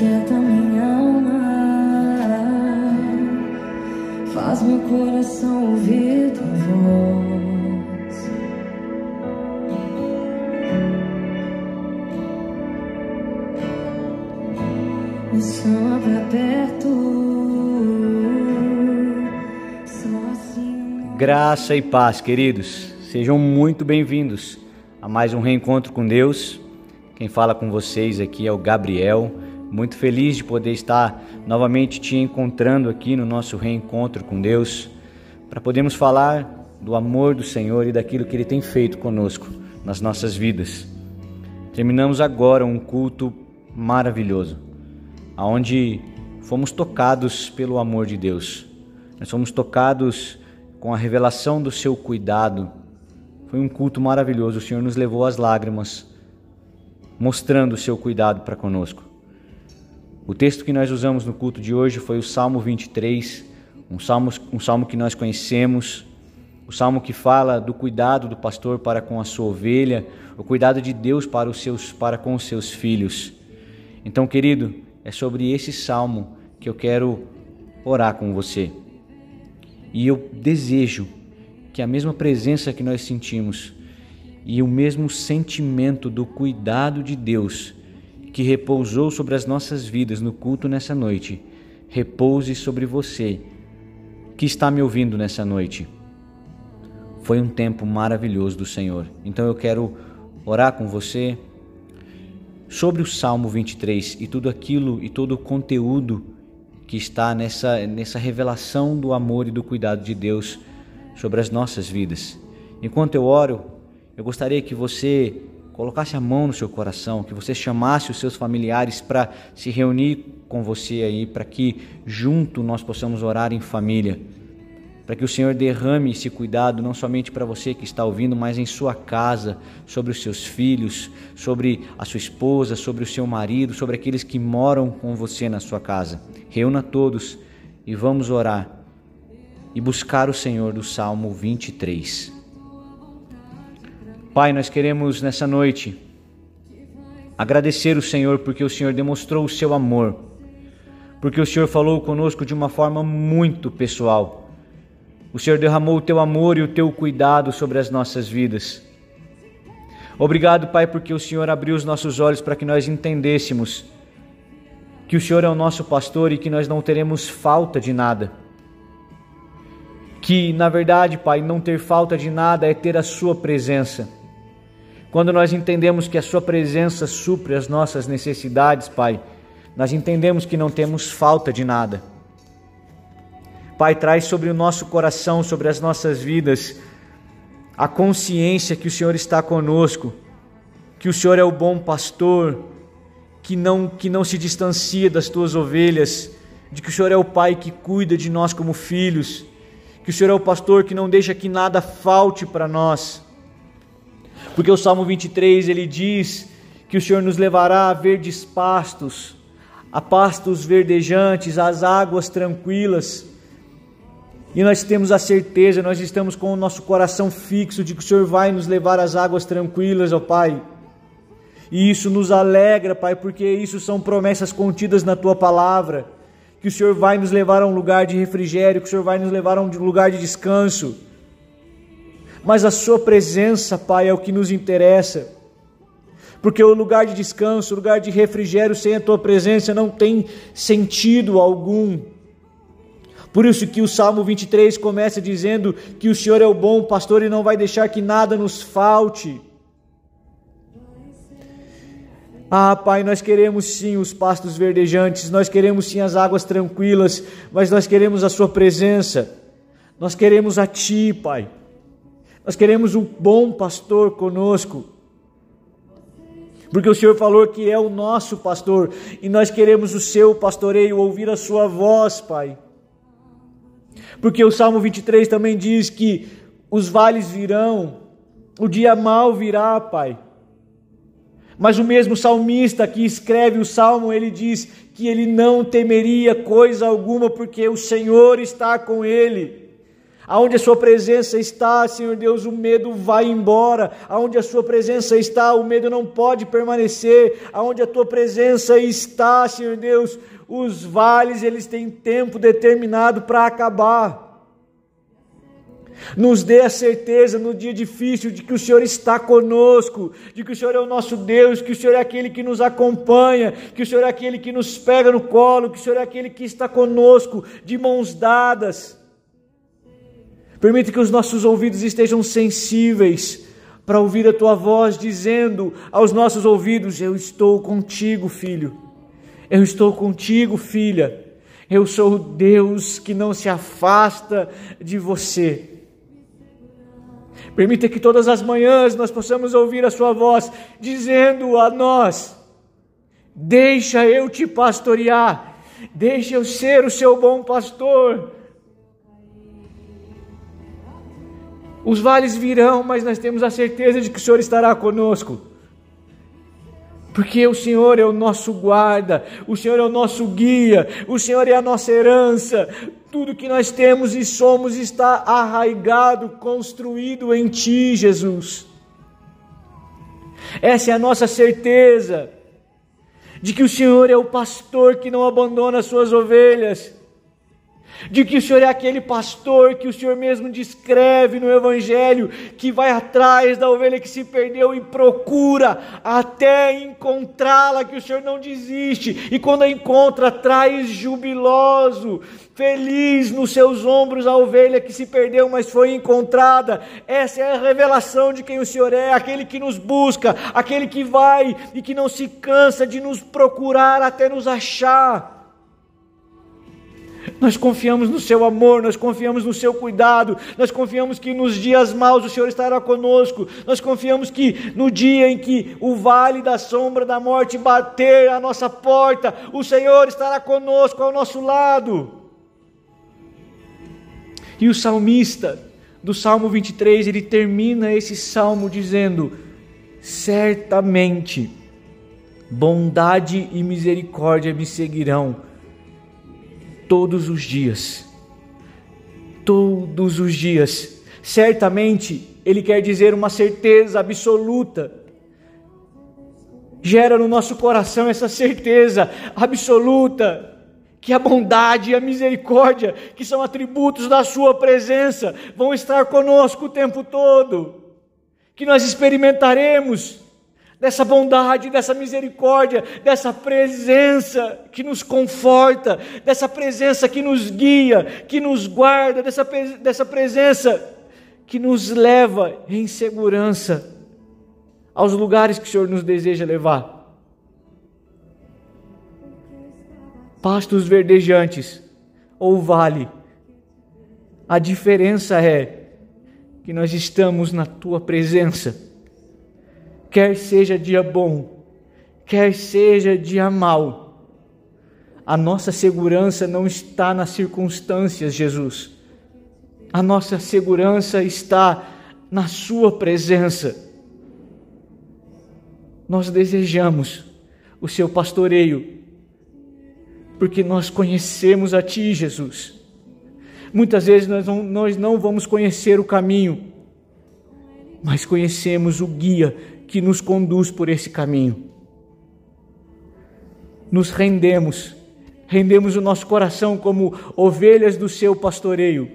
aquieta minha alma, faz meu coração ouvir tua voz. Me chama pra perto, só assim. Graça e paz, queridos. Sejam muito bem-vindos a mais um reencontro com Deus. Quem fala com vocês aqui é o Gabriel. Muito feliz de poder estar novamente te encontrando aqui no nosso reencontro com Deus, para podermos falar do amor do Senhor e daquilo que Ele tem feito conosco nas nossas vidas. Terminamos agora um culto maravilhoso, aonde fomos tocados pelo amor de Deus. Nós fomos tocados com a revelação do seu cuidado. Foi um culto maravilhoso. O Senhor nos levou às lágrimas, mostrando o seu cuidado para conosco. O texto que nós usamos no culto de hoje foi o Salmo 23, um salmo, um salmo que nós conhecemos, o salmo que fala do cuidado do pastor para com a sua ovelha, o cuidado de Deus para, os seus, para com os seus filhos. Então, querido, é sobre esse salmo que eu quero orar com você. E eu desejo que a mesma presença que nós sentimos e o mesmo sentimento do cuidado de Deus que repousou sobre as nossas vidas no culto nessa noite, repouse sobre você que está me ouvindo nessa noite. Foi um tempo maravilhoso do Senhor. Então eu quero orar com você sobre o Salmo 23 e tudo aquilo e todo o conteúdo que está nessa, nessa revelação do amor e do cuidado de Deus sobre as nossas vidas. Enquanto eu oro, eu gostaria que você colocasse a mão no seu coração, que você chamasse os seus familiares para se reunir com você aí, para que junto nós possamos orar em família, para que o Senhor derrame esse cuidado não somente para você que está ouvindo, mas em sua casa, sobre os seus filhos, sobre a sua esposa, sobre o seu marido, sobre aqueles que moram com você na sua casa. Reúna todos e vamos orar e buscar o Senhor do Salmo 23. Pai, nós queremos nessa noite agradecer o Senhor porque o Senhor demonstrou o seu amor, porque o Senhor falou conosco de uma forma muito pessoal. O Senhor derramou o teu amor e o teu cuidado sobre as nossas vidas. Obrigado, Pai, porque o Senhor abriu os nossos olhos para que nós entendêssemos que o Senhor é o nosso pastor e que nós não teremos falta de nada. Que, na verdade, Pai, não ter falta de nada é ter a Sua presença. Quando nós entendemos que a Sua presença supre as nossas necessidades, Pai, nós entendemos que não temos falta de nada. Pai, traz sobre o nosso coração, sobre as nossas vidas, a consciência que o Senhor está conosco, que o Senhor é o bom pastor, que não, que não se distancia das tuas ovelhas, de que o Senhor é o Pai que cuida de nós como filhos, que o Senhor é o pastor que não deixa que nada falte para nós. Porque o Salmo 23 ele diz que o Senhor nos levará a verdes pastos, a pastos verdejantes, às águas tranquilas. E nós temos a certeza, nós estamos com o nosso coração fixo de que o Senhor vai nos levar às águas tranquilas, ó Pai. E isso nos alegra, Pai, porque isso são promessas contidas na tua palavra. Que o Senhor vai nos levar a um lugar de refrigério, que o Senhor vai nos levar a um lugar de descanso mas a Sua presença, Pai, é o que nos interessa. Porque o lugar de descanso, o lugar de refrigério sem a Tua presença não tem sentido algum. Por isso que o Salmo 23 começa dizendo que o Senhor é o bom pastor e não vai deixar que nada nos falte. Ah, Pai, nós queremos sim os pastos verdejantes, nós queremos sim as águas tranquilas, mas nós queremos a Sua presença, nós queremos a Ti, Pai. Nós queremos um bom pastor conosco. Porque o Senhor falou que é o nosso pastor e nós queremos o seu pastoreio, ouvir a sua voz, Pai. Porque o Salmo 23 também diz que os vales virão, o dia mal virá, Pai. Mas o mesmo salmista que escreve o salmo, ele diz que ele não temeria coisa alguma, porque o Senhor está com ele. Aonde a sua presença está, Senhor Deus, o medo vai embora. Aonde a sua presença está, o medo não pode permanecer. Aonde a tua presença está, Senhor Deus, os vales eles têm tempo determinado para acabar. Nos dê a certeza no dia difícil de que o Senhor está conosco, de que o Senhor é o nosso Deus, que o Senhor é aquele que nos acompanha, que o Senhor é aquele que nos pega no colo, que o Senhor é aquele que está conosco de mãos dadas. Permite que os nossos ouvidos estejam sensíveis para ouvir a tua voz dizendo aos nossos ouvidos: Eu estou contigo, filho. Eu estou contigo, filha. Eu sou o Deus que não se afasta de você. Permita que todas as manhãs nós possamos ouvir a Sua voz dizendo a nós: Deixa eu te pastorear, deixa eu ser o seu bom pastor. Os vales virão, mas nós temos a certeza de que o Senhor estará conosco. Porque o Senhor é o nosso guarda, o Senhor é o nosso guia, o Senhor é a nossa herança. Tudo que nós temos e somos está arraigado, construído em Ti, Jesus. Essa é a nossa certeza de que o Senhor é o pastor que não abandona as suas ovelhas de que o Senhor é aquele pastor que o Senhor mesmo descreve no Evangelho, que vai atrás da ovelha que se perdeu e procura até encontrá-la, que o Senhor não desiste, e quando a encontra, traz jubiloso, feliz nos seus ombros a ovelha que se perdeu, mas foi encontrada. Essa é a revelação de quem o Senhor é, aquele que nos busca, aquele que vai e que não se cansa de nos procurar até nos achar. Nós confiamos no seu amor, nós confiamos no seu cuidado, nós confiamos que nos dias maus o Senhor estará conosco, nós confiamos que no dia em que o vale da sombra da morte bater a nossa porta, o Senhor estará conosco ao nosso lado. E o salmista, do Salmo 23, ele termina esse salmo dizendo: Certamente bondade e misericórdia me seguirão todos os dias. Todos os dias. Certamente, ele quer dizer uma certeza absoluta. Gera no nosso coração essa certeza absoluta que a bondade e a misericórdia, que são atributos da Sua presença, vão estar conosco o tempo todo, que nós experimentaremos dessa bondade, dessa misericórdia, dessa presença que nos conforta, dessa presença que nos guia, que nos guarda, dessa, dessa presença que nos leva em segurança aos lugares que o Senhor nos deseja levar. Pastos verdejantes ou vale, a diferença é que nós estamos na tua presença quer seja dia bom, quer seja dia mau. A nossa segurança não está nas circunstâncias, Jesus. A nossa segurança está na Sua presença. Nós desejamos o Seu pastoreio, porque nós conhecemos a Ti, Jesus. Muitas vezes nós não, nós não vamos conhecer o caminho, mas conhecemos o guia que nos conduz por esse caminho. Nos rendemos, rendemos o nosso coração como ovelhas do seu pastoreio.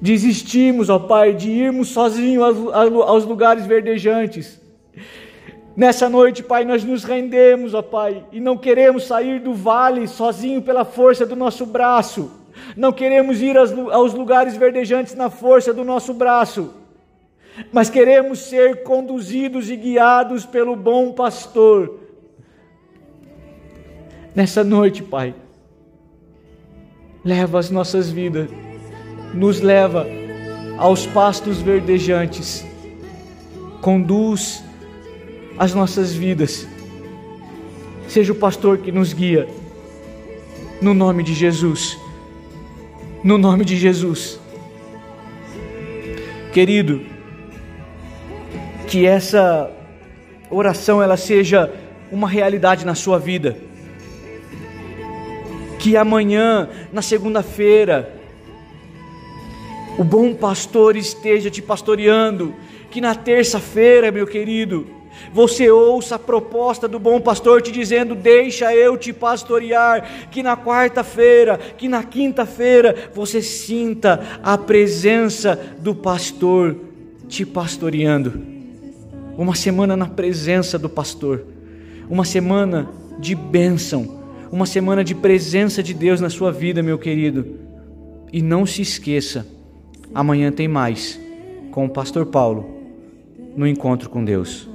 Desistimos, ó Pai, de irmos sozinhos aos lugares verdejantes. Nessa noite, Pai, nós nos rendemos, ó Pai, e não queremos sair do vale sozinho pela força do nosso braço. Não queremos ir aos lugares verdejantes na força do nosso braço mas queremos ser conduzidos e guiados pelo bom pastor. Nessa noite, Pai, leva as nossas vidas, nos leva aos pastos verdejantes, conduz as nossas vidas, seja o pastor que nos guia, no nome de Jesus, no nome de Jesus. Querido, que essa oração ela seja uma realidade na sua vida. Que amanhã, na segunda-feira, o bom pastor esteja te pastoreando, que na terça-feira, meu querido, você ouça a proposta do bom pastor te dizendo: Deixa eu te pastorear. Que na quarta-feira, que na quinta-feira, você sinta a presença do pastor te pastoreando. Uma semana na presença do pastor, uma semana de bênção, uma semana de presença de Deus na sua vida, meu querido. E não se esqueça, amanhã tem mais com o pastor Paulo no encontro com Deus.